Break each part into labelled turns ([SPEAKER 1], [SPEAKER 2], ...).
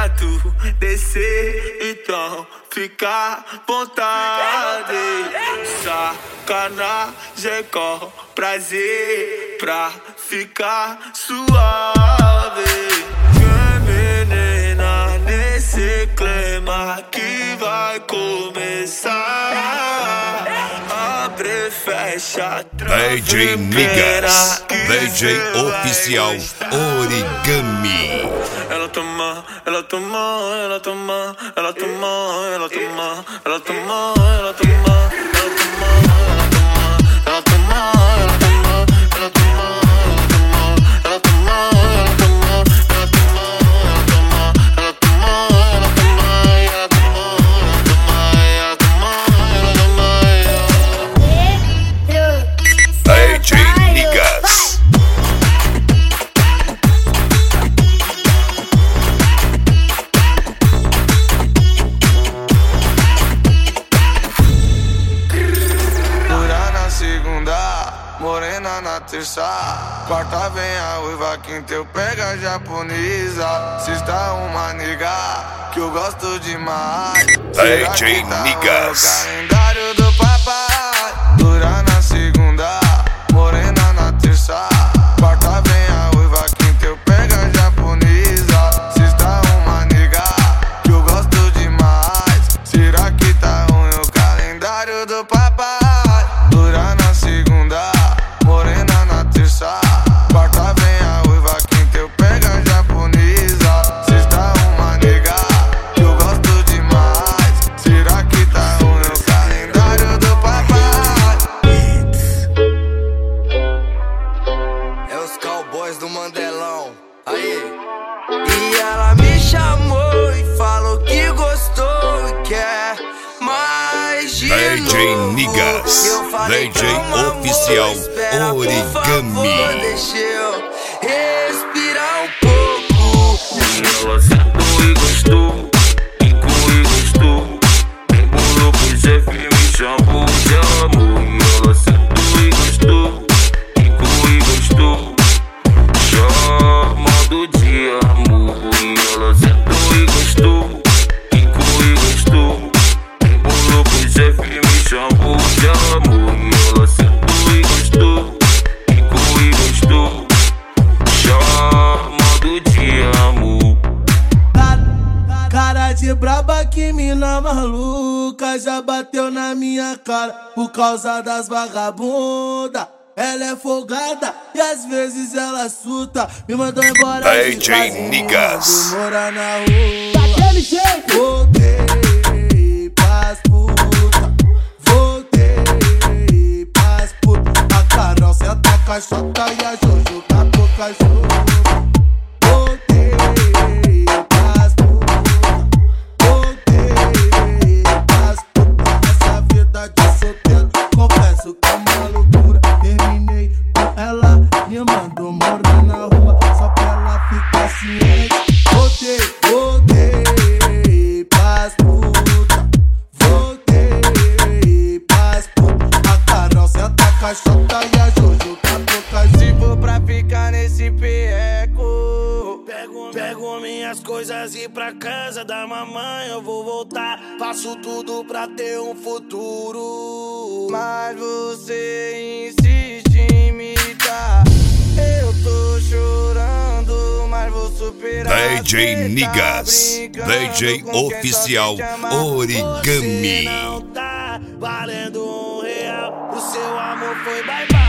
[SPEAKER 1] pra tu descer, então fica à vontade. Sacanagem é com prazer pra ficar suave. Que menina, nesse clima que vai começar. Deixa
[SPEAKER 2] DJ Migas, DJ Oficial Origami.
[SPEAKER 1] Ela toma, ela toma, ela toma, ela toma, ela toma, ela toma, ela toma.
[SPEAKER 3] Terça, quarta vem a uiva, quinta eu pego a japonesa. Sexta uma nega, que eu gosto demais.
[SPEAKER 2] DJ
[SPEAKER 3] Será tá
[SPEAKER 4] Niggas.
[SPEAKER 2] DJ Nigas, DJ Oficial Origami.
[SPEAKER 4] Favor, deixa eu respirar um pouco.
[SPEAKER 1] Se ela sentou e gostou. de
[SPEAKER 5] braba que mina maluca já bateu na minha cara por causa das vagabunda. Ela é folgada e às vezes ela surta. Me mandou embora.
[SPEAKER 2] DJ Nigas.
[SPEAKER 5] Morar na rua. Daquele jeito.
[SPEAKER 4] fly so, yeah, so you got to fly so. da mamãe, eu vou voltar. Faço tudo pra ter um futuro. Mas você insiste em me dar. Eu tô chorando, mas vou superar.
[SPEAKER 2] DJ
[SPEAKER 4] tá
[SPEAKER 2] Nigas,
[SPEAKER 4] tá
[SPEAKER 2] DJ Oficial Origami.
[SPEAKER 4] Você não tá valendo um real, o seu amor foi bye bye.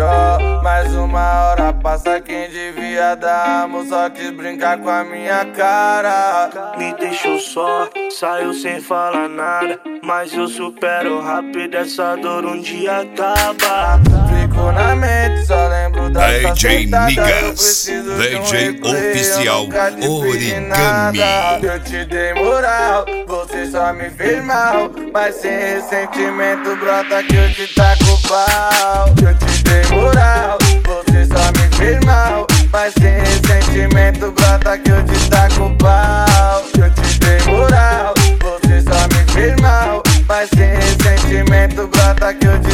[SPEAKER 3] pior. Mais uma hora passa quem devia dar. Amor só quis brincar com a minha cara.
[SPEAKER 4] Me deixou só, saiu sem falar nada. Mas eu supero rápido essa dor um dia acaba.
[SPEAKER 3] Fico na mente, só lembro da
[SPEAKER 2] DJ
[SPEAKER 3] Niggas,
[SPEAKER 2] DJ
[SPEAKER 3] um
[SPEAKER 2] Oficial Origami.
[SPEAKER 3] Eu te dei moral, você só me fez mal. Mas sem ressentimento brota que eu te taco pau. Eu te dei moral, você só me fez mal. Mas sem ressentimento brota que eu te taco pau. Eu te dei moral, você só me fez mal. Mas sem ressentimento brota que eu te